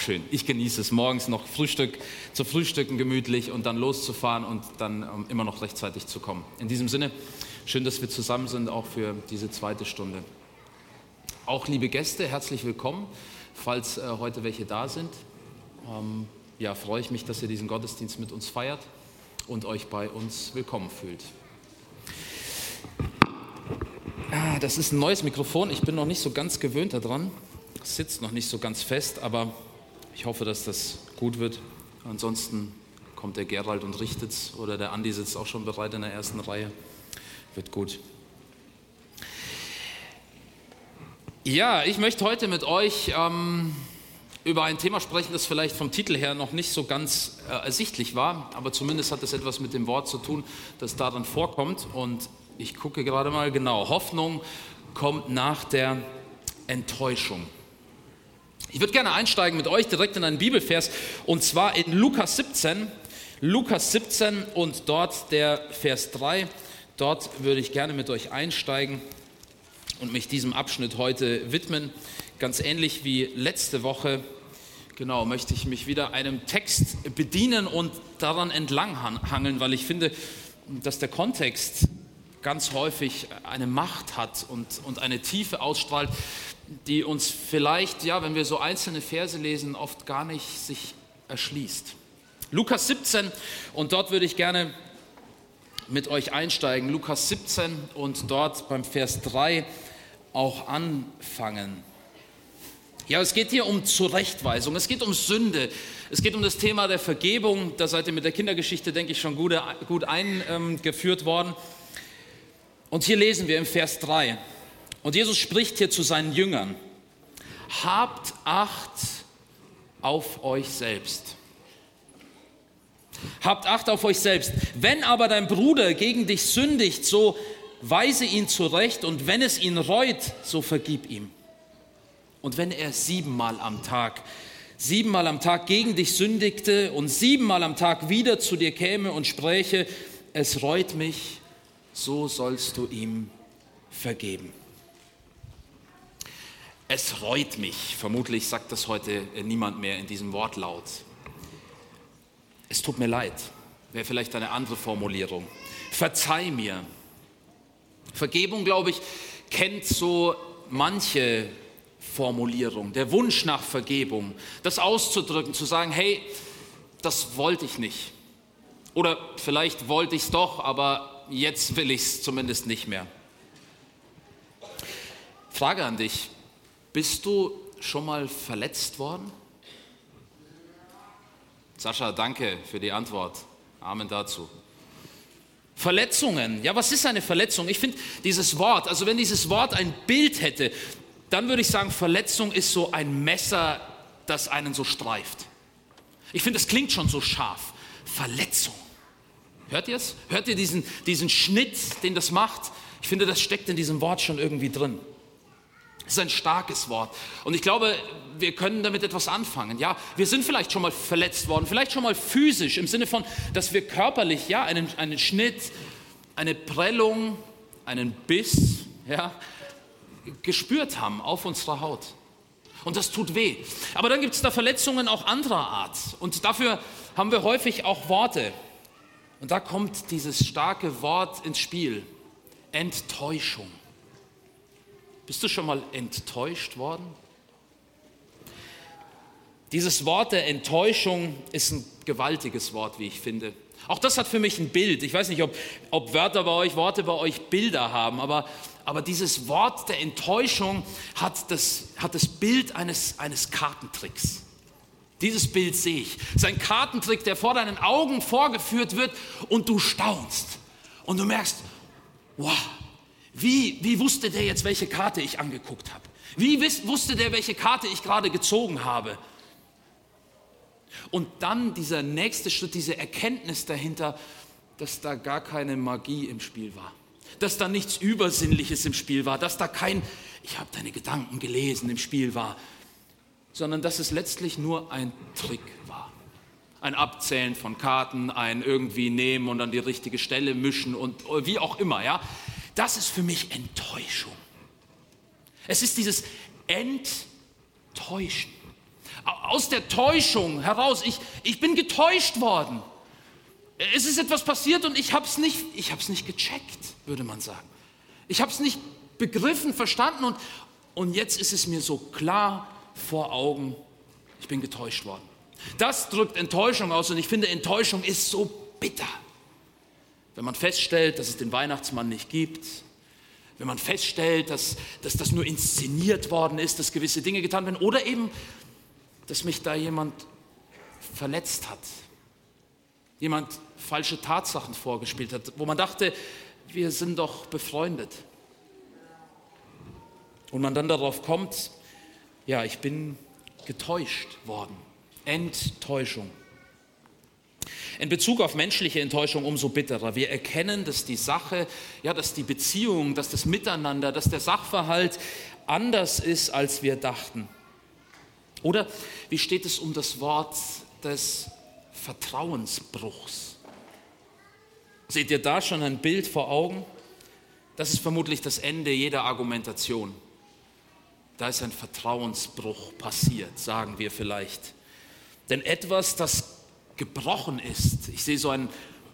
schön. Ich genieße es, morgens noch Frühstück zu frühstücken gemütlich und dann loszufahren und dann ähm, immer noch rechtzeitig zu kommen. In diesem Sinne, schön, dass wir zusammen sind, auch für diese zweite Stunde. Auch liebe Gäste, herzlich willkommen, falls äh, heute welche da sind. Ähm, ja, freue ich mich, dass ihr diesen Gottesdienst mit uns feiert und euch bei uns willkommen fühlt. Ah, das ist ein neues Mikrofon. Ich bin noch nicht so ganz gewöhnt daran. Sitzt noch nicht so ganz fest, aber ich hoffe, dass das gut wird. Ansonsten kommt der Gerald und richtet es oder der Andi sitzt auch schon bereit in der ersten Reihe. Wird gut. Ja, ich möchte heute mit euch ähm, über ein Thema sprechen, das vielleicht vom Titel her noch nicht so ganz äh, ersichtlich war, aber zumindest hat es etwas mit dem Wort zu tun, das darin vorkommt. Und ich gucke gerade mal genau. Hoffnung kommt nach der Enttäuschung. Ich würde gerne einsteigen mit euch direkt in einen Bibelvers und zwar in Lukas 17. Lukas 17 und dort der Vers 3. Dort würde ich gerne mit euch einsteigen und mich diesem Abschnitt heute widmen. Ganz ähnlich wie letzte Woche, genau, möchte ich mich wieder einem Text bedienen und daran entlanghangeln, weil ich finde, dass der Kontext ganz häufig eine Macht hat und, und eine Tiefe ausstrahlt, die uns vielleicht, ja, wenn wir so einzelne Verse lesen, oft gar nicht sich erschließt. Lukas 17 und dort würde ich gerne mit euch einsteigen. Lukas 17 und dort beim Vers 3 auch anfangen. Ja, es geht hier um Zurechtweisung, es geht um Sünde, es geht um das Thema der Vergebung. Da seid ihr mit der Kindergeschichte, denke ich, schon gut, gut eingeführt worden. Und hier lesen wir im Vers 3, und Jesus spricht hier zu seinen Jüngern, habt Acht auf euch selbst. Habt Acht auf euch selbst. Wenn aber dein Bruder gegen dich sündigt, so weise ihn zurecht und wenn es ihn reut, so vergib ihm. Und wenn er siebenmal am Tag, siebenmal am Tag gegen dich sündigte und siebenmal am Tag wieder zu dir käme und spräche, es reut mich, so sollst du ihm vergeben. Es reut mich, vermutlich sagt das heute niemand mehr in diesem Wortlaut. Es tut mir leid, wäre vielleicht eine andere Formulierung. Verzeih mir. Vergebung, glaube ich, kennt so manche Formulierung, der Wunsch nach Vergebung, das auszudrücken, zu sagen, hey, das wollte ich nicht. Oder vielleicht wollte ich es doch, aber jetzt will ich es zumindest nicht mehr. Frage an dich, bist du schon mal verletzt worden? Sascha, danke für die Antwort. Amen dazu. Verletzungen. Ja, was ist eine Verletzung? Ich finde dieses Wort, also wenn dieses Wort ein Bild hätte, dann würde ich sagen, Verletzung ist so ein Messer, das einen so streift. Ich finde, es klingt schon so scharf. Verletzung. Hört ihr es? Hört ihr diesen, diesen Schnitt, den das macht? Ich finde, das steckt in diesem Wort schon irgendwie drin. Es ist ein starkes Wort. Und ich glaube, wir können damit etwas anfangen. Ja, wir sind vielleicht schon mal verletzt worden, vielleicht schon mal physisch, im Sinne von, dass wir körperlich, ja, einen, einen Schnitt, eine Prellung, einen Biss, ja, gespürt haben auf unserer Haut. Und das tut weh. Aber dann gibt es da Verletzungen auch anderer Art. Und dafür haben wir häufig auch Worte. Und da kommt dieses starke Wort ins Spiel. Enttäuschung. Bist du schon mal enttäuscht worden? Dieses Wort der Enttäuschung ist ein gewaltiges Wort, wie ich finde. Auch das hat für mich ein Bild. Ich weiß nicht, ob, ob Wörter bei euch, Worte bei euch Bilder haben, aber, aber dieses Wort der Enttäuschung hat das, hat das Bild eines, eines Kartentricks. Dieses Bild sehe ich. Es ist ein Kartentrick, der vor deinen Augen vorgeführt wird und du staunst. Und du merkst, wow, wie, wie wusste der jetzt, welche Karte ich angeguckt habe? Wie wusste der, welche Karte ich gerade gezogen habe? Und dann dieser nächste Schritt, diese Erkenntnis dahinter, dass da gar keine Magie im Spiel war. Dass da nichts Übersinnliches im Spiel war. Dass da kein, ich habe deine Gedanken gelesen, im Spiel war sondern dass es letztlich nur ein Trick war. Ein Abzählen von Karten, ein irgendwie nehmen und an die richtige Stelle mischen und wie auch immer, ja. Das ist für mich Enttäuschung. Es ist dieses Enttäuschen. aus der Täuschung heraus. Ich, ich bin getäuscht worden. Es ist etwas passiert und ich habe es nicht, nicht gecheckt, würde man sagen. Ich habe es nicht begriffen, verstanden und, und jetzt ist es mir so klar vor Augen, ich bin getäuscht worden. Das drückt Enttäuschung aus und ich finde, Enttäuschung ist so bitter. Wenn man feststellt, dass es den Weihnachtsmann nicht gibt, wenn man feststellt, dass, dass das nur inszeniert worden ist, dass gewisse Dinge getan werden oder eben, dass mich da jemand verletzt hat, jemand falsche Tatsachen vorgespielt hat, wo man dachte, wir sind doch befreundet. Und man dann darauf kommt, ja, ich bin getäuscht worden. Enttäuschung. In Bezug auf menschliche Enttäuschung umso bitterer. Wir erkennen, dass die Sache, ja, dass die Beziehung, dass das Miteinander, dass der Sachverhalt anders ist, als wir dachten. Oder wie steht es um das Wort des Vertrauensbruchs? Seht ihr da schon ein Bild vor Augen? Das ist vermutlich das Ende jeder Argumentation. Da ist ein Vertrauensbruch passiert, sagen wir vielleicht. Denn etwas, das gebrochen ist, ich sehe so ein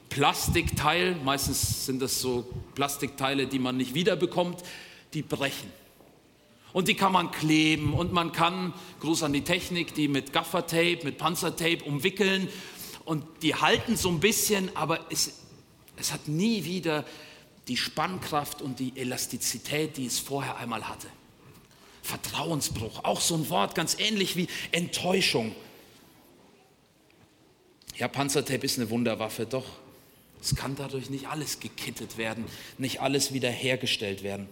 Plastikteil, meistens sind das so Plastikteile, die man nicht wiederbekommt, die brechen. Und die kann man kleben und man kann, Gruß an die Technik, die mit Gaffertape, mit Panzertape umwickeln und die halten so ein bisschen, aber es, es hat nie wieder die Spannkraft und die Elastizität, die es vorher einmal hatte. Vertrauensbruch, auch so ein Wort, ganz ähnlich wie Enttäuschung. Ja, Panzertape ist eine Wunderwaffe, doch es kann dadurch nicht alles gekittet werden, nicht alles wiederhergestellt werden.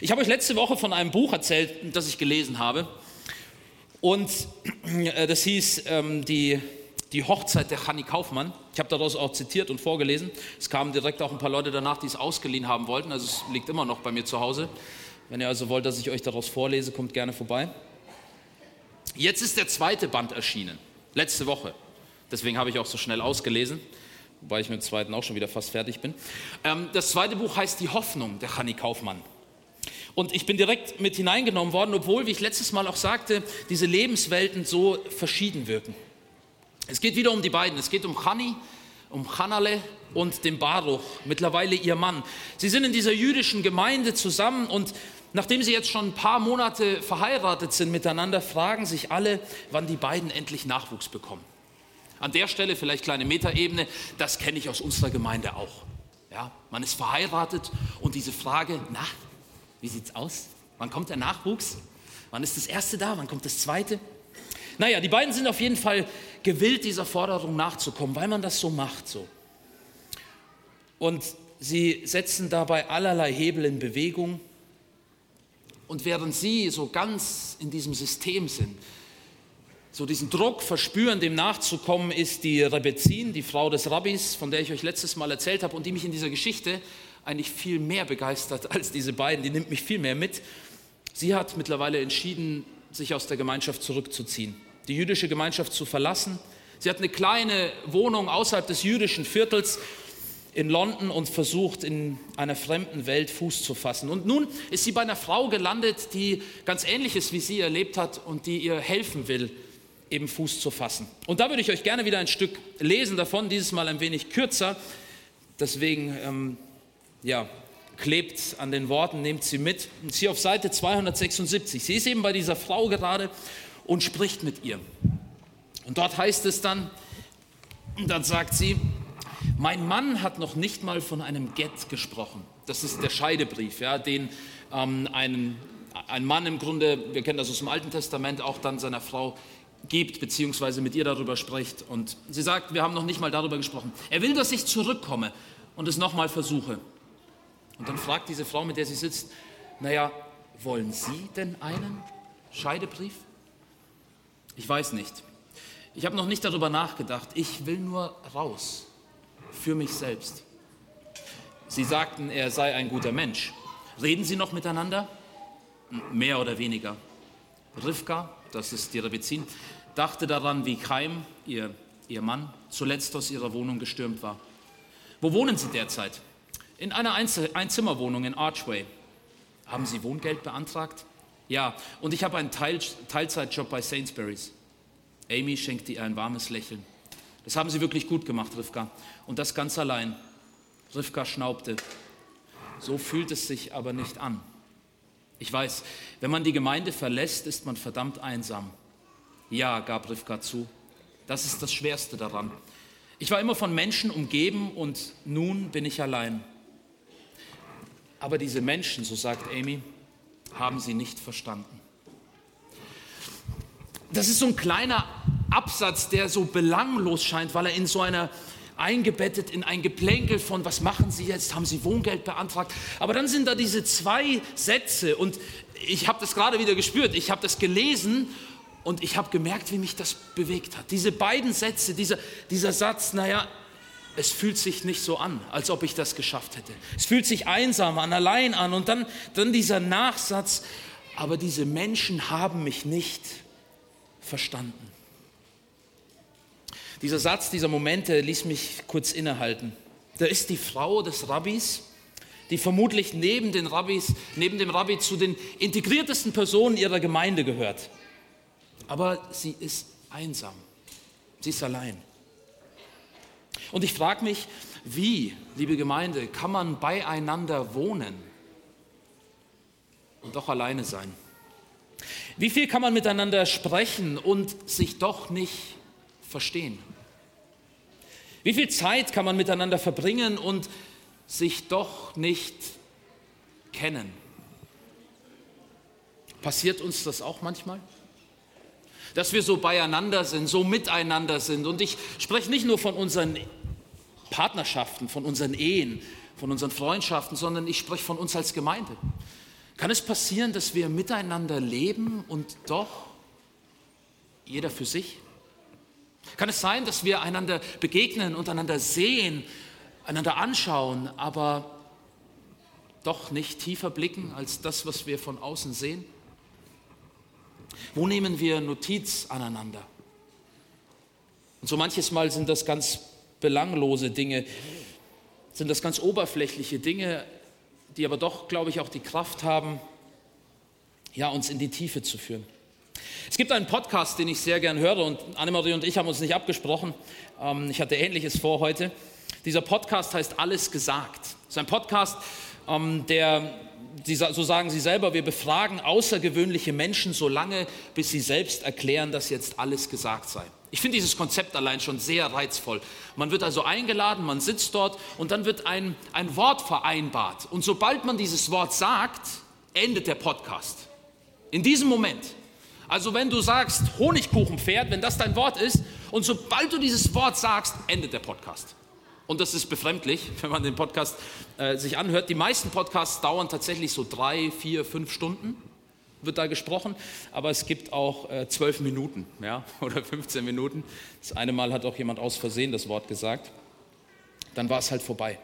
Ich habe euch letzte Woche von einem Buch erzählt, das ich gelesen habe. Und äh, das hieß ähm, die, die Hochzeit der Hanni Kaufmann. Ich habe daraus auch zitiert und vorgelesen. Es kamen direkt auch ein paar Leute danach, die es ausgeliehen haben wollten. Also es liegt immer noch bei mir zu Hause. Wenn ihr also wollt, dass ich euch daraus vorlese, kommt gerne vorbei. Jetzt ist der zweite Band erschienen, letzte Woche. Deswegen habe ich auch so schnell ausgelesen, wobei ich mit dem zweiten auch schon wieder fast fertig bin. Ähm, das zweite Buch heißt Die Hoffnung der Hanni Kaufmann. Und ich bin direkt mit hineingenommen worden, obwohl, wie ich letztes Mal auch sagte, diese Lebenswelten so verschieden wirken. Es geht wieder um die beiden. Es geht um Hanni, um Hanale und den Baruch, mittlerweile ihr Mann. Sie sind in dieser jüdischen Gemeinde zusammen und Nachdem sie jetzt schon ein paar Monate verheiratet sind miteinander, fragen sich alle, wann die beiden endlich Nachwuchs bekommen. An der Stelle vielleicht kleine Metaebene, das kenne ich aus unserer Gemeinde auch. Ja, man ist verheiratet und diese Frage, na, wie sieht's aus? Wann kommt der Nachwuchs? Wann ist das erste da? Wann kommt das zweite? Naja, die beiden sind auf jeden Fall gewillt, dieser Forderung nachzukommen, weil man das so macht so. Und sie setzen dabei allerlei Hebel in Bewegung. Und während sie so ganz in diesem System sind, so diesen Druck verspüren, dem nachzukommen, ist die Rebezin, die Frau des Rabbis, von der ich euch letztes Mal erzählt habe und die mich in dieser Geschichte eigentlich viel mehr begeistert als diese beiden. Die nimmt mich viel mehr mit. Sie hat mittlerweile entschieden, sich aus der Gemeinschaft zurückzuziehen, die jüdische Gemeinschaft zu verlassen. Sie hat eine kleine Wohnung außerhalb des jüdischen Viertels in London und versucht, in einer fremden Welt Fuß zu fassen. Und nun ist sie bei einer Frau gelandet, die ganz Ähnliches wie sie erlebt hat und die ihr helfen will, eben Fuß zu fassen. Und da würde ich euch gerne wieder ein Stück lesen davon, dieses Mal ein wenig kürzer. Deswegen, ähm, ja, klebt an den Worten, nehmt sie mit. Und sie auf Seite 276. Sie ist eben bei dieser Frau gerade und spricht mit ihr. Und dort heißt es dann, und dann sagt sie, mein Mann hat noch nicht mal von einem Get gesprochen. Das ist der Scheidebrief, ja, den ähm, ein, ein Mann im Grunde, wir kennen das aus dem Alten Testament, auch dann seiner Frau gibt, beziehungsweise mit ihr darüber spricht. Und sie sagt, wir haben noch nicht mal darüber gesprochen. Er will, dass ich zurückkomme und es nochmal versuche. Und dann fragt diese Frau, mit der sie sitzt, naja, wollen Sie denn einen Scheidebrief? Ich weiß nicht. Ich habe noch nicht darüber nachgedacht. Ich will nur raus für mich selbst. Sie sagten, er sei ein guter Mensch. Reden Sie noch miteinander? Mehr oder weniger. Rivka, das ist die Rebezin, dachte daran, wie Chaim, ihr, ihr Mann, zuletzt aus ihrer Wohnung gestürmt war. Wo wohnen Sie derzeit? In einer Einzimmerwohnung in Archway. Haben Sie Wohngeld beantragt? Ja, und ich habe einen Teil, Teilzeitjob bei Sainsbury's. Amy schenkt ihr ein warmes Lächeln. Das haben sie wirklich gut gemacht, Rivka. Und das ganz allein. Rivka schnaubte. So fühlt es sich aber nicht an. Ich weiß, wenn man die Gemeinde verlässt, ist man verdammt einsam. Ja, gab Rivka zu. Das ist das Schwerste daran. Ich war immer von Menschen umgeben und nun bin ich allein. Aber diese Menschen, so sagt Amy, haben sie nicht verstanden. Das ist so ein kleiner Absatz, der so belanglos scheint, weil er in so einer eingebettet in ein Geplänkel von, was machen Sie jetzt? Haben Sie Wohngeld beantragt? Aber dann sind da diese zwei Sätze und ich habe das gerade wieder gespürt, ich habe das gelesen und ich habe gemerkt, wie mich das bewegt hat. Diese beiden Sätze, dieser, dieser Satz, naja, es fühlt sich nicht so an, als ob ich das geschafft hätte. Es fühlt sich einsam an, allein an. Und dann, dann dieser Nachsatz, aber diese Menschen haben mich nicht verstanden. Dieser Satz, dieser Momente ließ mich kurz innehalten. Da ist die Frau des Rabbis, die vermutlich neben, den Rabbis, neben dem Rabbi zu den integriertesten Personen ihrer Gemeinde gehört. Aber sie ist einsam. Sie ist allein. Und ich frage mich, wie, liebe Gemeinde, kann man beieinander wohnen und doch alleine sein? Wie viel kann man miteinander sprechen und sich doch nicht verstehen? Wie viel Zeit kann man miteinander verbringen und sich doch nicht kennen? Passiert uns das auch manchmal? Dass wir so beieinander sind, so miteinander sind. Und ich spreche nicht nur von unseren Partnerschaften, von unseren Ehen, von unseren Freundschaften, sondern ich spreche von uns als Gemeinde. Kann es passieren, dass wir miteinander leben und doch jeder für sich? Kann es sein, dass wir einander begegnen und einander sehen, einander anschauen, aber doch nicht tiefer blicken als das, was wir von außen sehen? Wo nehmen wir Notiz aneinander? Und so manches Mal sind das ganz belanglose Dinge, sind das ganz oberflächliche Dinge, die aber doch, glaube ich, auch die Kraft haben, ja, uns in die Tiefe zu führen. Es gibt einen Podcast, den ich sehr gern höre und Annemarie und ich haben uns nicht abgesprochen. Ähm, ich hatte Ähnliches vor heute. Dieser Podcast heißt Alles gesagt. Es ist ein Podcast, ähm, der, so sagen sie selber, wir befragen außergewöhnliche Menschen so lange, bis sie selbst erklären, dass jetzt alles gesagt sei. Ich finde dieses Konzept allein schon sehr reizvoll. Man wird also eingeladen, man sitzt dort und dann wird ein, ein Wort vereinbart. Und sobald man dieses Wort sagt, endet der Podcast. In diesem Moment. Also wenn du sagst Honigkuchenpferd, wenn das dein Wort ist, und sobald du dieses Wort sagst, endet der Podcast. Und das ist befremdlich, wenn man den Podcast äh, sich anhört. Die meisten Podcasts dauern tatsächlich so drei, vier, fünf Stunden wird da gesprochen, aber es gibt auch äh, zwölf Minuten ja, oder 15 Minuten. Das eine Mal hat auch jemand aus Versehen das Wort gesagt. Dann war es halt vorbei.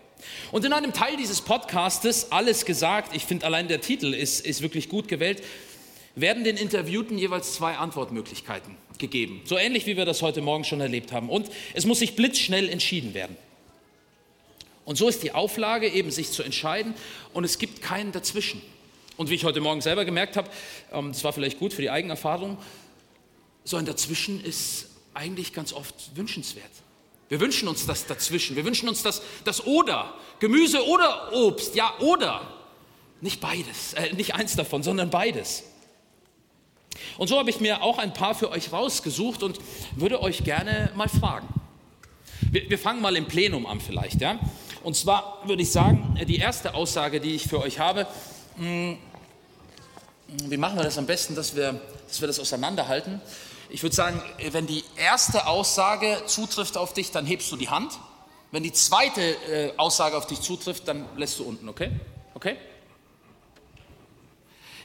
Und in einem Teil dieses Podcastes, alles gesagt, ich finde allein der Titel ist, ist wirklich gut gewählt, werden den Interviewten jeweils zwei Antwortmöglichkeiten gegeben. So ähnlich wie wir das heute Morgen schon erlebt haben. Und es muss sich blitzschnell entschieden werden. Und so ist die Auflage eben, sich zu entscheiden. Und es gibt keinen dazwischen. Und wie ich heute Morgen selber gemerkt habe, ähm, das war vielleicht gut für die Eigenerfahrung, so ein Dazwischen ist eigentlich ganz oft wünschenswert. Wir wünschen uns das dazwischen. Wir wünschen uns das, das oder, Gemüse oder Obst, ja oder. Nicht beides, äh, nicht eins davon, sondern beides. Und so habe ich mir auch ein paar für euch rausgesucht und würde euch gerne mal fragen. Wir, wir fangen mal im Plenum an vielleicht, ja. Und zwar würde ich sagen, die erste Aussage, die ich für euch habe, hm, wie machen wir das am besten, dass wir, dass wir das auseinanderhalten? Ich würde sagen, wenn die erste Aussage zutrifft auf dich, dann hebst du die Hand. Wenn die zweite äh, Aussage auf dich zutrifft, dann lässt du unten, okay? Okay?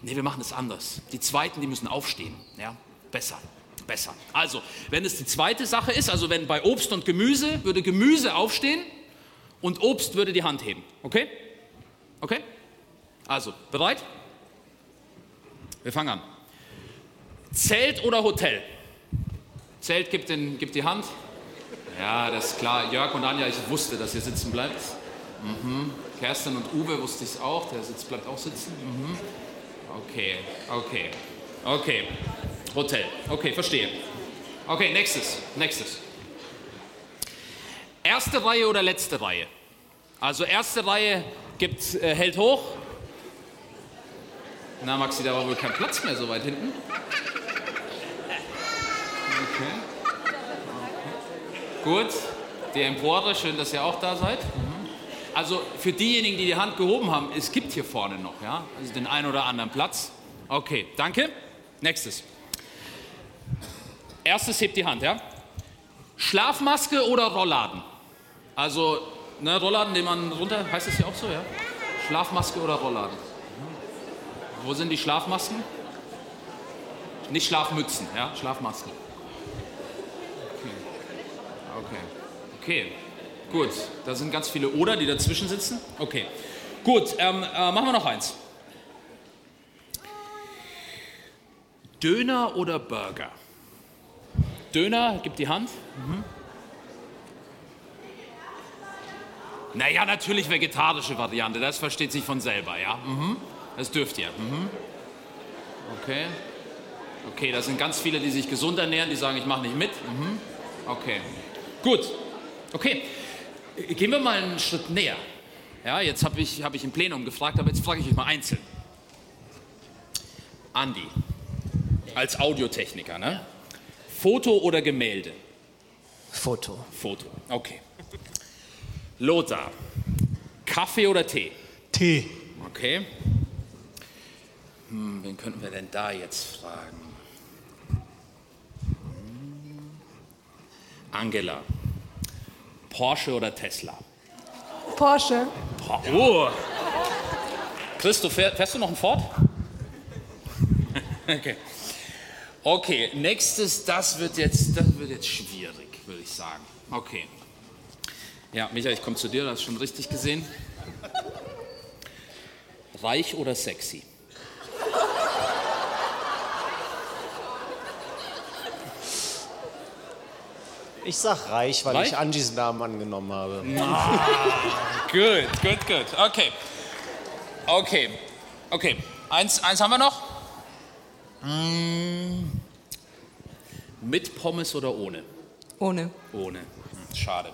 Nee, wir machen es anders. Die zweiten, die müssen aufstehen. Ja, besser, besser. Also, wenn es die zweite Sache ist, also wenn bei Obst und Gemüse würde Gemüse aufstehen und Obst würde die Hand heben. Okay? Okay? Also, bereit? Wir fangen an. Zelt oder Hotel? Zelt gibt, den, gibt die Hand. Ja, das ist klar. Jörg und Anja, ich wusste, dass ihr sitzen bleibt. Mhm. Kerstin und Uwe wusste ich es auch. Der Sitz bleibt auch sitzen. Mhm. Okay, okay, okay. Hotel. Okay, verstehe. Okay, nächstes, nächstes. Erste Reihe oder letzte Reihe? Also erste Reihe gibt, äh, hält hoch. Na, Maxi, da war wohl kein Platz mehr so weit hinten. Okay. okay. Gut. Die Empore, schön, dass ihr auch da seid. Mhm. Also für diejenigen, die die Hand gehoben haben, es gibt hier vorne noch, ja, also den einen oder anderen Platz. Okay, danke. Nächstes. Erstes hebt die Hand, ja. Schlafmaske oder Rollladen? Also, ne, Rollladen, den man runter, heißt das ja auch so, ja? Schlafmaske oder Rollladen? Wo sind die Schlafmasken? Nicht Schlafmützen, ja, Schlafmasken. Okay. Okay. Okay. Gut. Da sind ganz viele Oder, die dazwischen sitzen. Okay. Gut, ähm, äh, machen wir noch eins. Döner oder Burger? Döner, gib die Hand. Mhm. Naja, natürlich vegetarische Variante, das versteht sich von selber, ja. Mhm. Das dürft ihr. Mhm. Okay. Okay, da sind ganz viele, die sich gesund ernähren, die sagen, ich mache nicht mit. Mhm. Okay. Gut. Okay. Gehen wir mal einen Schritt näher. Ja, jetzt habe ich, hab ich im Plenum gefragt, aber jetzt frage ich euch mal einzeln. Andi, als Audiotechniker, ne? Foto oder Gemälde? Foto. Foto, okay. Lothar, Kaffee oder Tee? Tee. Okay. Hm, wen könnten wir denn da jetzt fragen? Hm. Angela, Porsche oder Tesla? Porsche. Oh. Christoph, fährst du noch ein Ford? okay. Okay, nächstes, das wird jetzt, das wird jetzt schwierig, würde ich sagen. Okay. Ja, Michael, ich komme zu dir, du hast schon richtig gesehen. Reich oder sexy? Ich sag reich, weil reich? ich Angies Namen angenommen habe. Ah, gut, gut, gut. Okay. Okay. Okay. Eins, eins haben wir noch. Mm. Mit Pommes oder ohne? Ohne. Ohne. Hm, schade.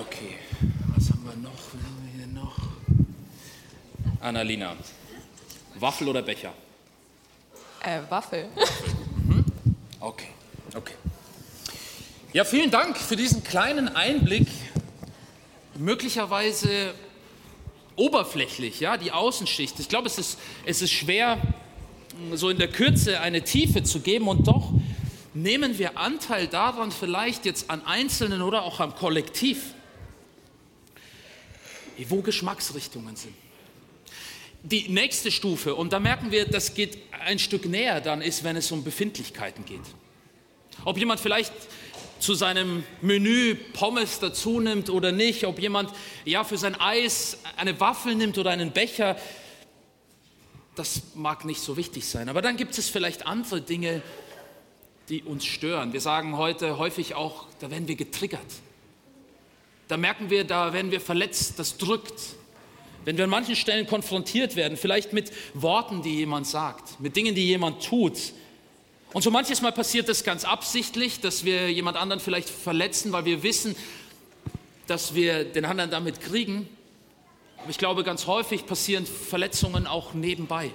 Okay. Was haben wir noch? Was haben wir hier noch? Annalina. Waffel oder Becher? Äh, Waffel. Mhm. Okay. Okay. Ja, vielen Dank für diesen kleinen Einblick. Möglicherweise oberflächlich, ja, die Außenschicht. Ich glaube, es ist, es ist schwer, so in der Kürze eine Tiefe zu geben und doch nehmen wir Anteil daran, vielleicht jetzt an Einzelnen oder auch am Kollektiv, wo Geschmacksrichtungen sind. Die nächste Stufe, und da merken wir, das geht ein Stück näher dann, ist, wenn es um Befindlichkeiten geht. Ob jemand vielleicht zu seinem Menü Pommes dazu nimmt oder nicht, ob jemand ja für sein Eis eine Waffel nimmt oder einen Becher, das mag nicht so wichtig sein. Aber dann gibt es vielleicht andere Dinge, die uns stören. Wir sagen heute häufig auch, da werden wir getriggert. Da merken wir, da werden wir verletzt, das drückt. Wenn wir an manchen Stellen konfrontiert werden, vielleicht mit Worten, die jemand sagt, mit Dingen, die jemand tut, und so manches Mal passiert das ganz absichtlich, dass wir jemand anderen vielleicht verletzen, weil wir wissen, dass wir den anderen damit kriegen. Aber ich glaube, ganz häufig passieren Verletzungen auch nebenbei.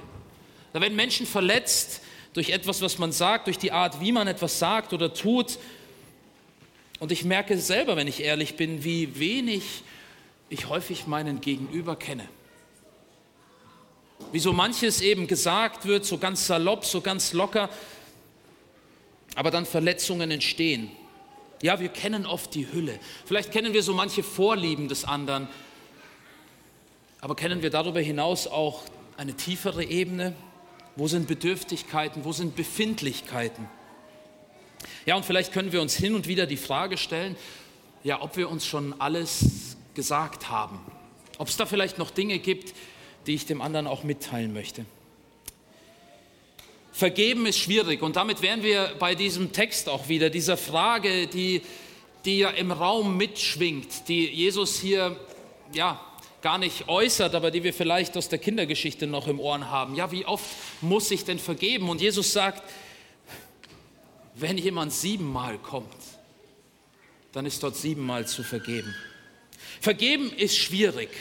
Da werden Menschen verletzt durch etwas, was man sagt, durch die Art, wie man etwas sagt oder tut. Und ich merke selber, wenn ich ehrlich bin, wie wenig ich häufig meinen Gegenüber kenne. Wie so manches eben gesagt wird, so ganz salopp, so ganz locker, aber dann Verletzungen entstehen. Ja, wir kennen oft die Hülle. Vielleicht kennen wir so manche Vorlieben des anderen. Aber kennen wir darüber hinaus auch eine tiefere Ebene? Wo sind Bedürftigkeiten? Wo sind Befindlichkeiten? Ja, und vielleicht können wir uns hin und wieder die Frage stellen, ja, ob wir uns schon alles gesagt haben. Ob es da vielleicht noch Dinge gibt, die ich dem anderen auch mitteilen möchte. Vergeben ist schwierig und damit wären wir bei diesem Text auch wieder, dieser Frage, die, die ja im Raum mitschwingt, die Jesus hier ja, gar nicht äußert, aber die wir vielleicht aus der Kindergeschichte noch im Ohren haben. Ja, wie oft muss ich denn vergeben? Und Jesus sagt, wenn jemand siebenmal kommt, dann ist dort siebenmal zu vergeben. Vergeben ist schwierig.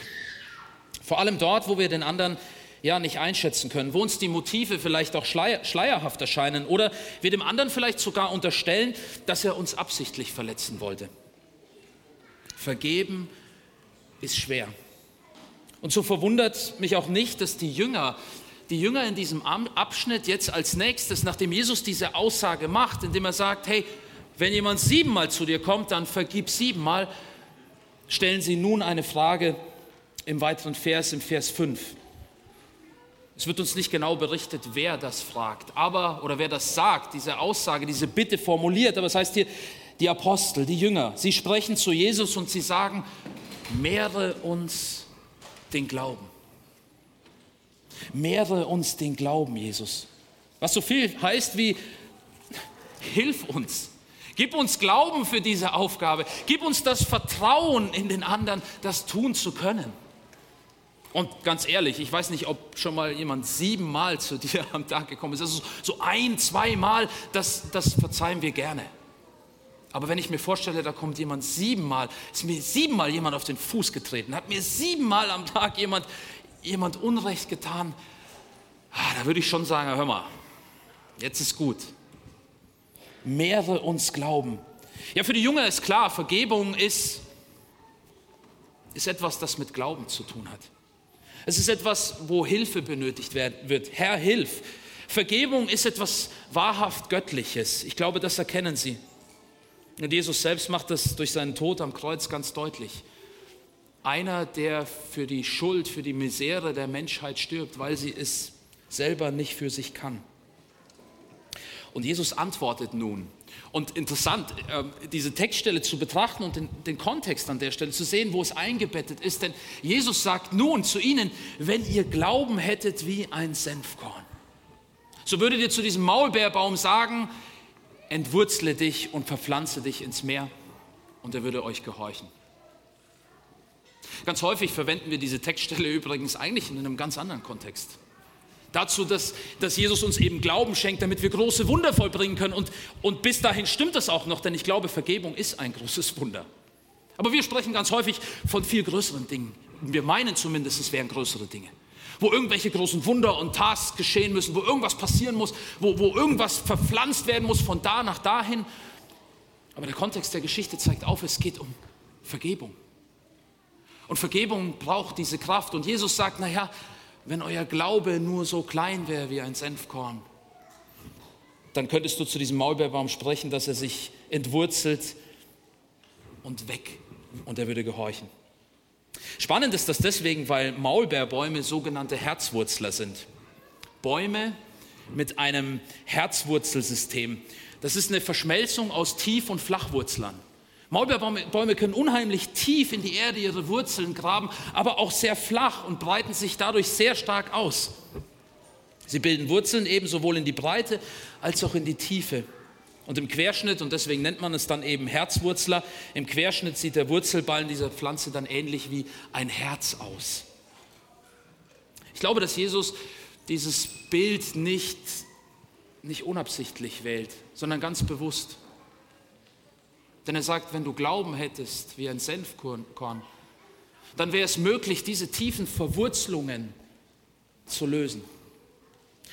Vor allem dort, wo wir den anderen ja nicht einschätzen können, wo uns die Motive vielleicht auch schleier, schleierhaft erscheinen oder wir dem anderen vielleicht sogar unterstellen, dass er uns absichtlich verletzen wollte. Vergeben ist schwer. Und so verwundert mich auch nicht, dass die Jünger, die Jünger in diesem Abschnitt jetzt als nächstes, nachdem Jesus diese Aussage macht, indem er sagt, hey, wenn jemand siebenmal zu dir kommt, dann vergib siebenmal, stellen sie nun eine Frage im weiteren Vers, im Vers 5. Es wird uns nicht genau berichtet, wer das fragt, aber oder wer das sagt, diese Aussage, diese Bitte formuliert, aber es heißt hier, die Apostel, die Jünger, sie sprechen zu Jesus und sie sagen, mehre uns den Glauben. Mehre uns den Glauben, Jesus. Was so viel heißt wie, hilf uns. Gib uns Glauben für diese Aufgabe. Gib uns das Vertrauen in den anderen, das tun zu können. Und ganz ehrlich, ich weiß nicht, ob schon mal jemand siebenmal zu dir am Tag gekommen ist. Also so ein, zweimal, das, das verzeihen wir gerne. Aber wenn ich mir vorstelle, da kommt jemand siebenmal, ist mir siebenmal jemand auf den Fuß getreten, hat mir siebenmal am Tag jemand, jemand Unrecht getan, ah, da würde ich schon sagen, hör mal, jetzt ist gut. Mehre uns Glauben. Ja, für die Jünger ist klar, Vergebung ist, ist etwas, das mit Glauben zu tun hat. Es ist etwas, wo Hilfe benötigt wird. Herr, hilf. Vergebung ist etwas wahrhaft Göttliches. Ich glaube, das erkennen Sie. Und Jesus selbst macht das durch seinen Tod am Kreuz ganz deutlich. Einer, der für die Schuld, für die Misere der Menschheit stirbt, weil sie es selber nicht für sich kann. Und Jesus antwortet nun. Und interessant, äh, diese Textstelle zu betrachten und den, den, Kontext an der Stelle zu sehen, wo es eingebettet ist. Denn Jesus sagt nun zu ihnen, wenn ihr Glauben hättet wie ein Senfkorn. So würdet ihr zu diesem Maulbeerbaum sagen, entwurzle dich und verpflanze dich ins Meer und er würde euch gehorchen. Ganz häufig verwenden wir diese Textstelle übrigens eigentlich in einem ganz anderen Kontext. Dazu, dass, dass Jesus uns eben Glauben schenkt, damit wir große Wunder vollbringen können. Und, und bis dahin stimmt das auch noch, denn ich glaube, Vergebung ist ein großes Wunder. Aber wir sprechen ganz häufig von viel größeren Dingen. Wir meinen zumindest, es wären größere Dinge. Wo irgendwelche großen Wunder und Tasks geschehen müssen, wo irgendwas passieren muss, wo, wo irgendwas verpflanzt werden muss von da nach dahin. Aber der Kontext der Geschichte zeigt auf, es geht um Vergebung. Und Vergebung braucht diese Kraft. Und Jesus sagt, naja, wenn euer Glaube nur so klein wäre wie ein Senfkorn, dann könntest du zu diesem Maulbeerbaum sprechen, dass er sich entwurzelt und weg und er würde gehorchen. Spannend ist das deswegen, weil Maulbeerbäume sogenannte Herzwurzler sind. Bäume mit einem Herzwurzelsystem. Das ist eine Verschmelzung aus Tief- und Flachwurzlern. Maulbeerbäume können unheimlich tief in die Erde ihre Wurzeln graben, aber auch sehr flach und breiten sich dadurch sehr stark aus. Sie bilden Wurzeln eben sowohl in die Breite als auch in die Tiefe. Und im Querschnitt, und deswegen nennt man es dann eben Herzwurzler, im Querschnitt sieht der Wurzelballen dieser Pflanze dann ähnlich wie ein Herz aus. Ich glaube, dass Jesus dieses Bild nicht, nicht unabsichtlich wählt, sondern ganz bewusst. Denn er sagt, wenn du Glauben hättest wie ein Senfkorn, dann wäre es möglich, diese tiefen Verwurzelungen zu lösen.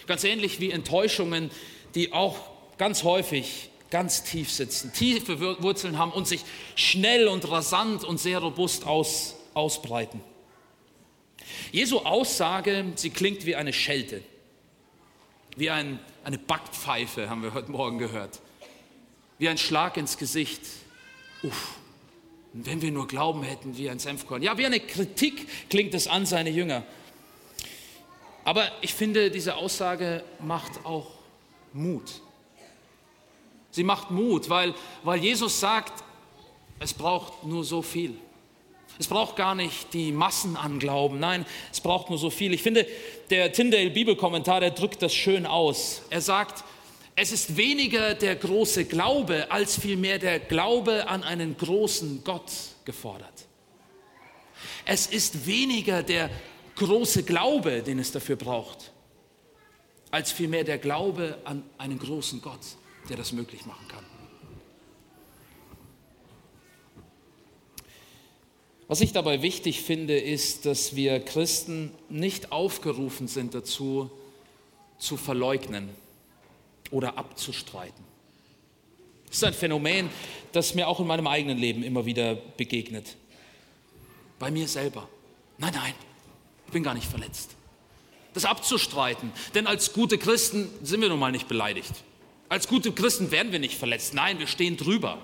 Ganz ähnlich wie Enttäuschungen, die auch ganz häufig ganz tief sitzen, tiefe Wurzeln haben und sich schnell und rasant und sehr robust aus, ausbreiten. Jesu Aussage, sie klingt wie eine Schelte, wie ein, eine Backpfeife, haben wir heute Morgen gehört, wie ein Schlag ins Gesicht, uff, wenn wir nur Glauben hätten wie ein Senfkorn. Ja, wie eine Kritik klingt es an seine Jünger. Aber ich finde, diese Aussage macht auch Mut. Sie macht Mut, weil, weil Jesus sagt, es braucht nur so viel. Es braucht gar nicht die Massen an Glauben, nein, es braucht nur so viel. Ich finde, der Tyndale Bibelkommentar, der drückt das schön aus. Er sagt, es ist weniger der große Glaube als vielmehr der Glaube an einen großen Gott gefordert. Es ist weniger der große Glaube, den es dafür braucht, als vielmehr der Glaube an einen großen Gott, der das möglich machen kann. Was ich dabei wichtig finde, ist, dass wir Christen nicht aufgerufen sind dazu, zu verleugnen oder abzustreiten. Das ist ein Phänomen, das mir auch in meinem eigenen Leben immer wieder begegnet. Bei mir selber. Nein, nein, ich bin gar nicht verletzt. Das abzustreiten, denn als gute Christen sind wir nun mal nicht beleidigt. Als gute Christen werden wir nicht verletzt. Nein, wir stehen drüber.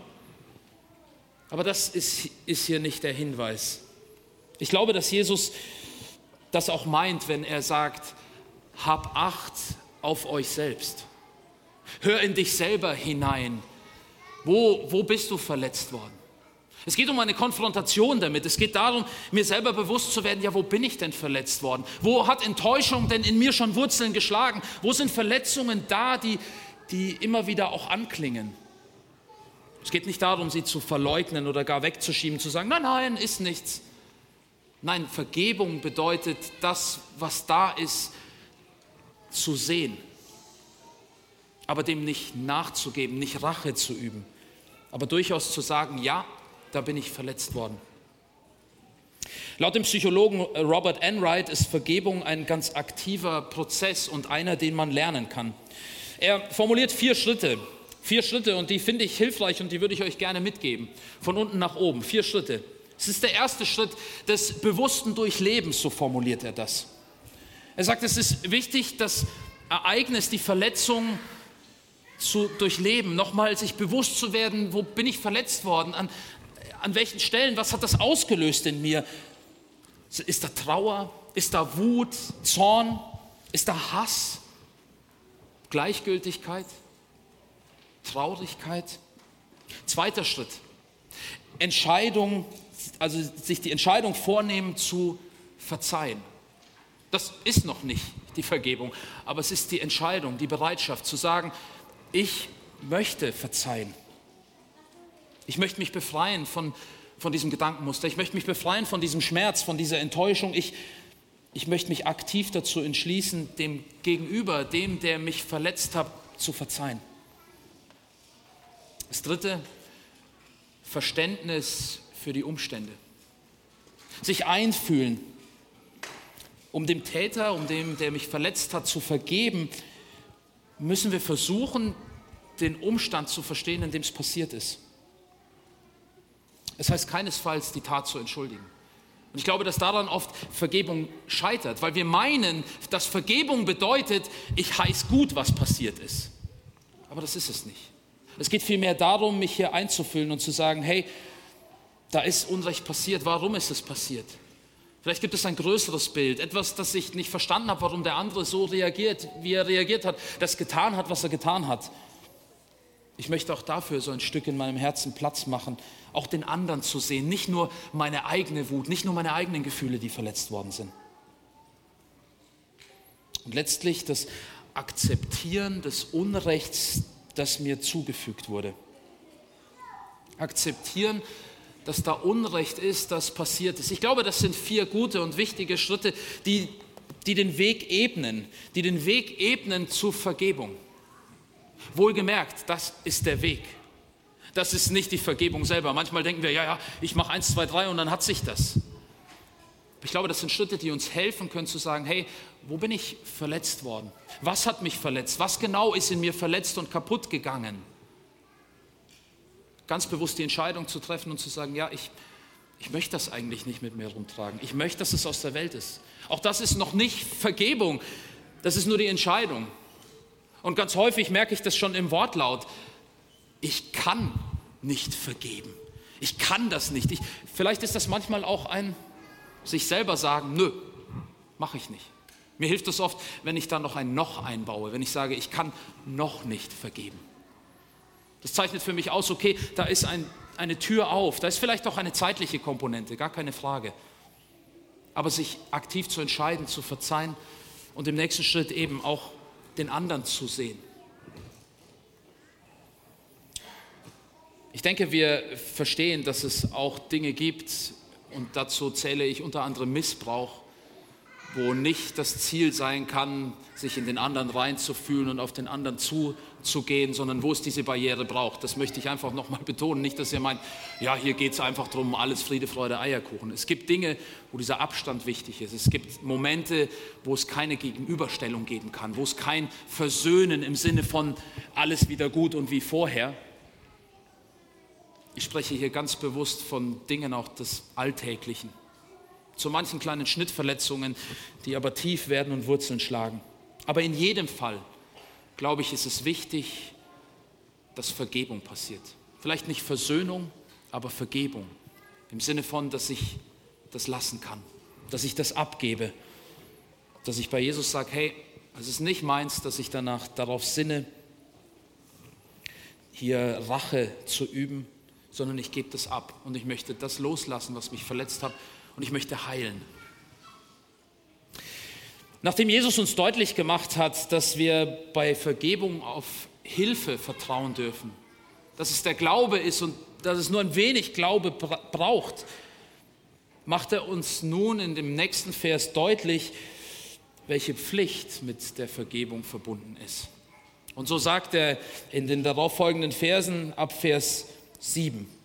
Aber das ist, ist hier nicht der Hinweis. Ich glaube, dass Jesus das auch meint, wenn er sagt, hab Acht auf euch selbst. Hör in dich selber hinein. Wo, wo bist du verletzt worden? Es geht um eine Konfrontation damit. Es geht darum, mir selber bewusst zu werden, ja, wo bin ich denn verletzt worden? Wo hat Enttäuschung denn in mir schon Wurzeln geschlagen? Wo sind Verletzungen da, die, die immer wieder auch anklingen? Es geht nicht darum, sie zu verleugnen oder gar wegzuschieben, zu sagen, nein, nein, ist nichts. Nein, Vergebung bedeutet, das, was da ist, zu sehen, aber dem nicht nachzugeben, nicht Rache zu üben, aber durchaus zu sagen, ja, da bin ich verletzt worden. Laut dem Psychologen Robert Enright ist Vergebung ein ganz aktiver Prozess und einer, den man lernen kann. Er formuliert vier Schritte, vier Schritte und die finde ich hilfreich und die würde ich euch gerne mitgeben, von unten nach oben, vier Schritte. Es ist der erste Schritt des bewussten Durchlebens, so formuliert er das. Er sagt, es ist wichtig, das Ereignis, die Verletzung zu durchleben, nochmal sich bewusst zu werden, wo bin ich verletzt worden, an, an welchen Stellen, was hat das ausgelöst in mir? Ist da Trauer? Ist da Wut, Zorn? Ist da Hass? Gleichgültigkeit? Traurigkeit? Zweiter Schritt. Entscheidung, also sich die Entscheidung vornehmen zu verzeihen. Das ist noch nicht die Vergebung, aber es ist die Entscheidung, die Bereitschaft zu sagen, ich möchte verzeihen. Ich möchte mich befreien von, von diesem Gedankenmuster. Ich möchte mich befreien von diesem Schmerz, von dieser Enttäuschung. Ich, ich möchte mich aktiv dazu entschließen, dem Gegenüber, dem, der mich verletzt hat, zu verzeihen. Das dritte, Verständnis für die Umstände. Sich einfühlen um dem Täter, um dem, der mich verletzt hat, zu vergeben, müssen wir versuchen, den Umstand zu verstehen, in dem es passiert ist. Es heißt keinesfalls, die Tat zu entschuldigen. Und ich glaube, dass daran oft Vergebung scheitert, weil wir meinen, dass Vergebung bedeutet, ich heiße gut, was passiert ist. Aber das ist es nicht. Es geht vielmehr darum, mich hier einzufühlen und zu sagen, hey, da ist Unrecht passiert, warum ist es passiert? Vielleicht gibt es ein größeres Bild, etwas, das ich nicht verstanden habe, warum der andere so reagiert, wie er reagiert hat, das getan hat, was er getan hat. Ich möchte auch dafür so ein Stück in meinem Herzen Platz machen, auch den anderen zu sehen, nicht nur meine eigene Wut, nicht nur meine eigenen Gefühle, die verletzt worden sind. Und letztlich das Akzeptieren des Unrechts, das mir zugefügt wurde. Akzeptieren, dass da Unrecht ist, das passiert ist. Ich glaube, das sind vier gute und wichtige Schritte, die, die den Weg ebnen, die den Weg ebnen zur Vergebung. Wohlgemerkt, das ist der Weg. Das ist nicht die Vergebung selber. Manchmal denken wir, ja, ja, ich mache eins, zwei, drei und dann hat sich das. Ich glaube, das sind Schritte, die uns helfen können zu sagen, hey, wo bin ich verletzt worden? Was hat mich verletzt? Was genau ist in mir verletzt und kaputt gegangen? Ganz bewusst die Entscheidung zu treffen und zu sagen, ja, ich, ich möchte das eigentlich nicht mit mir rumtragen. Ich möchte, dass es aus der Welt ist. Auch das ist noch nicht Vergebung, das ist nur die Entscheidung. Und ganz häufig merke ich das schon im Wortlaut. Ich kann nicht vergeben. Ich kann das nicht. Ich, vielleicht ist das manchmal auch ein sich selber sagen, nö, mache ich nicht. Mir hilft es oft, wenn ich da noch ein Noch einbaue, wenn ich sage, ich kann noch nicht vergeben. Das zeichnet für mich aus, okay, da ist ein, eine Tür auf, da ist vielleicht auch eine zeitliche Komponente, gar keine Frage. Aber sich aktiv zu entscheiden, zu verzeihen und im nächsten Schritt eben auch den anderen zu sehen. Ich denke, wir verstehen, dass es auch Dinge gibt, Und dazu zähle ich unter anderem Missbrauch, wo nicht das Ziel sein kann, sich in den anderen reinzufühlen und auf den anderen zuzugehen, sondern wo es diese Barriere braucht. Das möchte ich einfach nochmal betonen. Nicht, dass ihr meint, ja, hier geht es einfach darum, alles Friede, Freude, Eierkuchen. Es gibt Dinge, wo dieser Abstand wichtig ist. Es gibt Momente, wo es keine Gegenüberstellung geben kann, wo es kein Versöhnen im Sinne von alles wieder gut und wie vorher. Ich spreche hier ganz bewusst von Dingen auch des Alltäglichen zu manchen kleinen Schnittverletzungen, die aber tief werden und Wurzeln schlagen. Aber in jedem Fall, glaube ich, ist es wichtig, dass Vergebung passiert. Vielleicht nicht Versöhnung, aber Vergebung. Im Sinne von, dass ich das lassen kann, dass ich das abgebe, dass ich bei Jesus sage, hey, es ist nicht meins, dass ich danach darauf sinne, hier Rache zu üben, sondern ich gebe das ab und ich möchte das loslassen, was mich verletzt hat und ich möchte heilen. Nachdem Jesus uns deutlich gemacht hat, dass wir bei Vergebung auf Hilfe vertrauen dürfen, dass es der Glaube ist und dass es nur ein wenig Glaube braucht, macht er uns nun in dem nächsten Vers deutlich, welche Pflicht mit der Vergebung verbunden ist. Und so sagt er in den darauffolgenden Versen ab Vers 7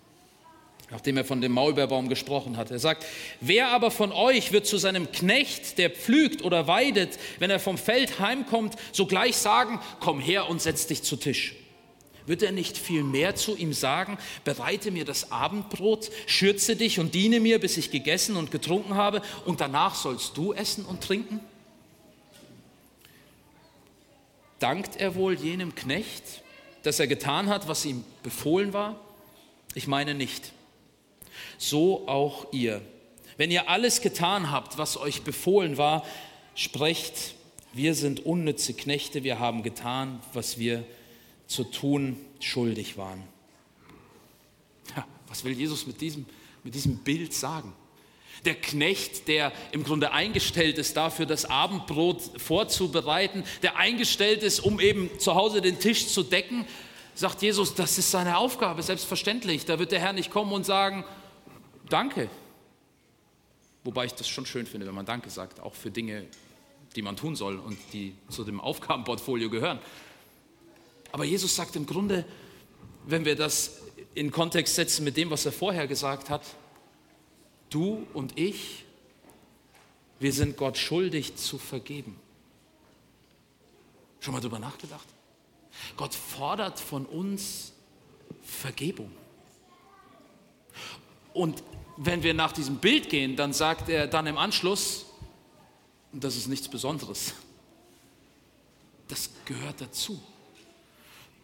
nachdem er von dem Maulbeerbaum gesprochen hat. Er sagt, wer aber von euch wird zu seinem Knecht, der pflügt oder weidet, wenn er vom Feld heimkommt, sogleich sagen, komm her und setz dich zu Tisch? Wird er nicht viel mehr zu ihm sagen, bereite mir das Abendbrot, schürze dich und diene mir, bis ich gegessen und getrunken habe, und danach sollst du essen und trinken? Dankt er wohl jenem Knecht, dass er getan hat, was ihm befohlen war? Ich meine nicht so auch ihr. Wenn ihr alles getan habt, was euch befohlen war, sprecht, wir sind unnütze Knechte, wir haben getan, was wir zu tun schuldig waren. Ja, was will Jesus mit diesem, mit diesem Bild sagen? Der Knecht, der im Grunde eingestellt ist dafür, das Abendbrot vorzubereiten, der eingestellt ist, um eben zu Hause den Tisch zu decken, sagt Jesus, das ist seine Aufgabe, selbstverständlich. Da wird der Herr nicht kommen und sagen, Danke. Wobei ich das schon schön finde, wenn man Danke sagt, auch für Dinge, die man tun soll und die zu dem Aufgabenportfolio gehören. Aber Jesus sagt im Grunde, wenn wir das in Kontext setzen mit dem, was er vorher gesagt hat, du und ich, wir sind Gott schuldig zu vergeben. Schon mal darüber nachgedacht? Gott fordert von uns Vergebung. Und wenn wir nach diesem Bild gehen, dann sagt er dann im Anschluss, das ist nichts Besonderes. Das gehört dazu.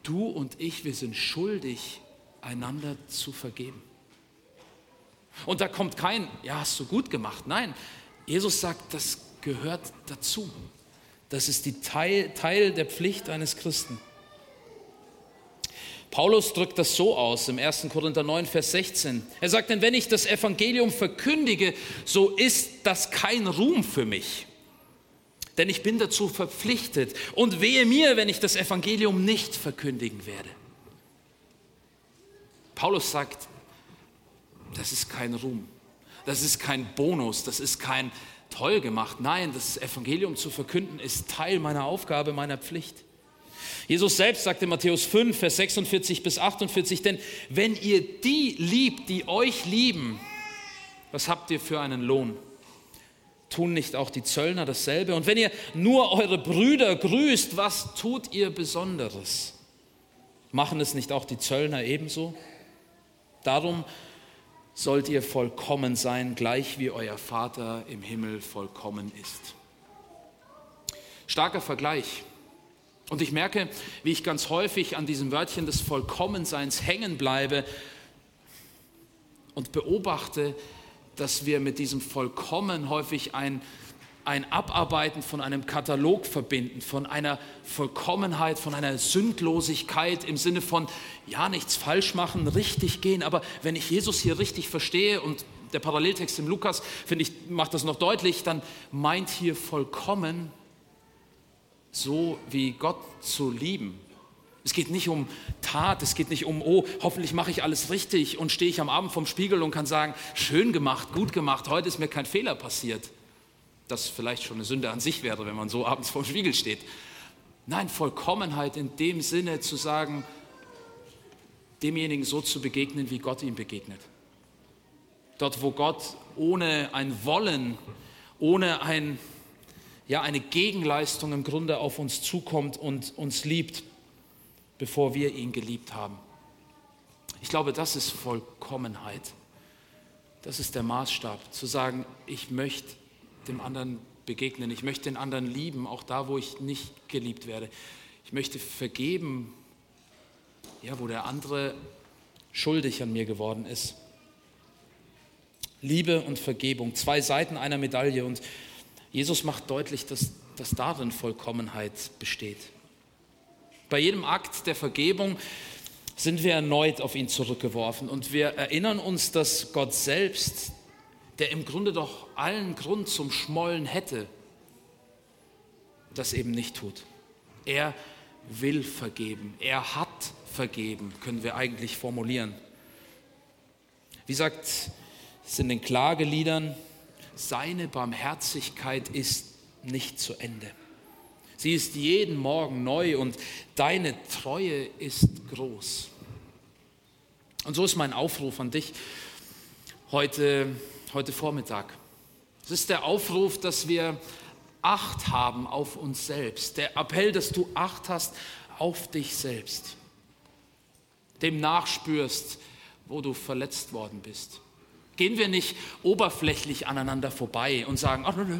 Du und ich, wir sind schuldig, einander zu vergeben. Und da kommt kein, ja, hast du gut gemacht. Nein, Jesus sagt, das gehört dazu. Das ist die Teil, Teil der Pflicht eines Christen. Paulus drückt das so aus im 1. Korinther 9, Vers 16. Er sagt, denn wenn ich das Evangelium verkündige, so ist das kein Ruhm für mich. Denn ich bin dazu verpflichtet. Und wehe mir, wenn ich das Evangelium nicht verkündigen werde. Paulus sagt, das ist kein Ruhm. Das ist kein Bonus. Das ist kein toll gemacht. Nein, das Evangelium zu verkünden ist Teil meiner Aufgabe, meiner Pflicht. Jesus selbst sagte in Matthäus 5, Vers 46 bis 48, denn wenn ihr die liebt, die euch lieben, was habt ihr für einen Lohn? Tun nicht auch die Zöllner dasselbe? Und wenn ihr nur eure Brüder grüßt, was tut ihr Besonderes? Machen es nicht auch die Zöllner ebenso? Darum sollt ihr vollkommen sein, gleich wie euer Vater im Himmel vollkommen ist. Starker Vergleich. Und ich merke, wie ich ganz häufig an diesem Wörtchen des Vollkommenseins hängen bleibe und beobachte, dass wir mit diesem Vollkommen häufig ein, ein Abarbeiten von einem Katalog verbinden, von einer Vollkommenheit, von einer Sündlosigkeit im Sinne von, ja, nichts falsch machen, richtig gehen. Aber wenn ich Jesus hier richtig verstehe und der Paralleltext im Lukas, finde ich, macht das noch deutlich, dann meint hier vollkommen so wie Gott zu lieben, Es geht nicht um Tat, es geht nicht um, oh, hoffentlich mache ich alles richtig und stehe ich am Abend vom Spiegel und kann sagen, schön gemacht, gut gemacht, heute ist mir kein Fehler passiert. Das vielleicht schon eine Sünde an sich wäre, wenn man so abends vorm Spiegel steht. Nein, Vollkommenheit in dem Sinne zu sagen, demjenigen so zu begegnen, wie Gott ihm begegnet. Dort, wo Gott ohne ein Wollen, ohne ein, ja, eine Gegenleistung im Grunde auf uns zukommt und uns liebt, bevor wir ihn geliebt haben. Ich glaube, das ist Vollkommenheit. Das ist der Maßstab, zu sagen, ich möchte dem anderen begegnen, ich möchte den anderen lieben, auch da, wo ich nicht geliebt werde. Ich möchte vergeben, ja, wo der andere schuldig an mir geworden ist. Liebe und Vergebung, zwei Seiten einer Medaille. Und Jesus macht deutlich, dass, dass darin Vollkommenheit besteht. Bei jedem Akt der Vergebung sind wir erneut auf ihn zurückgeworfen und wir erinnern uns, dass Gott selbst, der im Grunde doch allen Grund zum Schmollen hätte, das eben nicht tut. Er will vergeben, er hat vergeben, können wir eigentlich formulieren. Wie sagt es in den Klageliedern, seine Barmherzigkeit ist nicht zu Ende. Sie ist jeden Morgen neu und deine Treue ist groß. Und so ist mein Aufruf an dich heute, heute Vormittag. Es ist der Aufruf, dass wir Acht haben auf uns selbst. Der Appell, dass du Acht hast auf dich selbst. Dem nachspürst, wo du verletzt worden bist. Gehen wir nicht oberflächlich aneinander vorbei und sagen, ach nö, nö,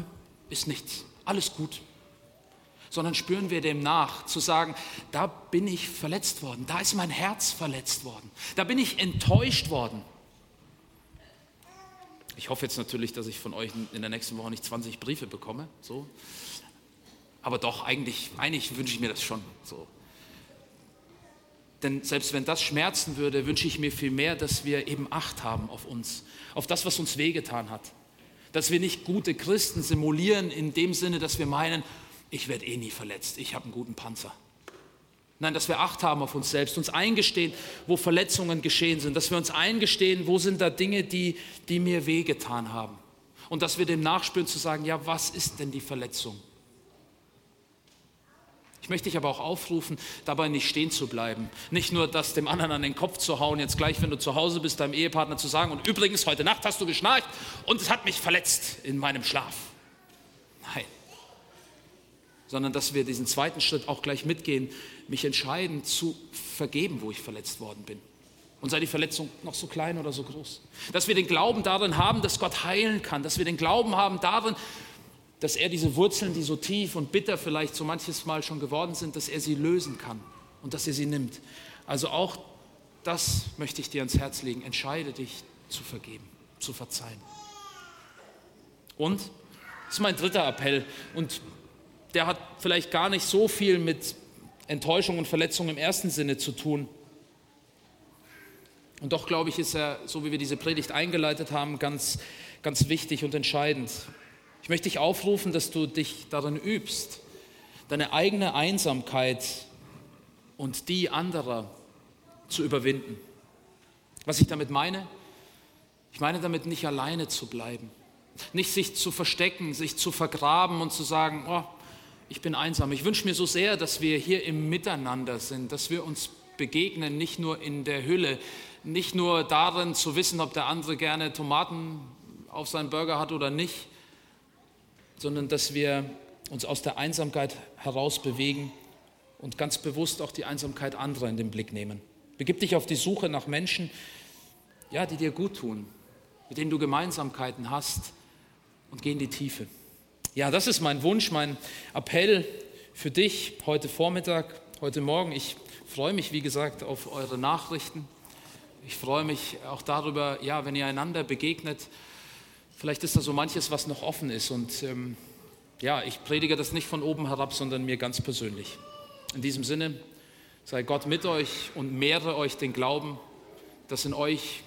ist nichts, alles gut. Sondern spüren wir dem nach, zu sagen, da bin ich verletzt worden, da ist mein Herz verletzt worden, da bin ich enttäuscht worden. Ich hoffe jetzt natürlich, dass ich von euch in der nächsten Woche nicht 20 Briefe bekomme, so. Aber doch, eigentlich, eigentlich wünsche ich mir das schon so. Denn selbst wenn das schmerzen würde, wünsche ich mir viel mehr, dass wir eben Acht haben auf uns, auf das, was uns wehgetan hat. Dass wir nicht gute Christen simulieren in dem Sinne, dass wir meinen, ich werde eh nie verletzt, ich habe einen guten Panzer. Nein, dass wir Acht haben auf uns selbst, uns eingestehen, wo Verletzungen geschehen sind, dass wir uns eingestehen, wo sind da Dinge, die, die mir wehgetan haben. Und dass wir dem nachspüren zu sagen, ja, was ist denn die Verletzung? Ich möchte dich aber auch aufrufen, dabei nicht stehen zu bleiben. Nicht nur das dem anderen an den Kopf zu hauen, jetzt gleich, wenn du zu Hause bist, deinem Ehepartner zu sagen, und übrigens, heute Nacht hast du geschnarcht und es hat mich verletzt in meinem Schlaf. Nein. Sondern dass wir diesen zweiten Schritt auch gleich mitgehen, mich entscheiden zu vergeben, wo ich verletzt worden bin. Und sei die Verletzung noch so klein oder so groß. Dass wir den Glauben darin haben, dass Gott heilen kann. Dass wir den Glauben haben darin, dass er diese Wurzeln, die so tief und bitter vielleicht so manches Mal schon geworden sind, dass er sie lösen kann und dass er sie nimmt. Also auch das möchte ich dir ans Herz legen. Entscheide dich zu vergeben, zu verzeihen. Und, das ist mein dritter Appell und der hat vielleicht gar nicht so viel mit Enttäuschung und Verletzung im ersten Sinne zu tun. Und doch glaube ich, ist er, so wie wir diese Predigt eingeleitet haben, ganz, ganz wichtig und entscheidend. Ich möchte dich aufrufen, dass du dich darin übst, deine eigene Einsamkeit und die anderer zu überwinden. Was ich damit meine? Ich meine damit nicht alleine zu bleiben, nicht sich zu verstecken, sich zu vergraben und zu sagen, oh, ich bin einsam. Ich wünsche mir so sehr, dass wir hier im Miteinander sind, dass wir uns begegnen, nicht nur in der Hülle, nicht nur darin zu wissen, ob der andere gerne Tomaten auf seinen Burger hat oder nicht, sondern dass wir uns aus der Einsamkeit heraus bewegen und ganz bewusst auch die Einsamkeit anderer in den Blick nehmen. Begib dich auf die Suche nach Menschen, ja, die dir gut tun, mit denen du Gemeinsamkeiten hast und geh in die Tiefe. Ja, das ist mein Wunsch, mein Appell für dich heute Vormittag, heute Morgen. Ich freue mich, wie gesagt, auf eure Nachrichten. Ich freue mich auch darüber, ja, wenn ihr einander begegnet, Vielleicht ist da so manches, was noch offen ist. Und ähm, ja, ich predige das nicht von oben herab, sondern mir ganz persönlich. In diesem Sinne, sei Gott mit euch und mehre euch den Glauben, dass in euch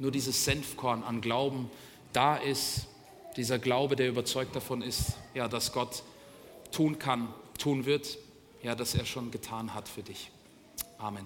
nur dieses Senfkorn an Glauben da ist. Dieser Glaube, der überzeugt davon ist, ja, dass Gott tun kann, tun wird, ja, dass er schon getan hat für dich. Amen.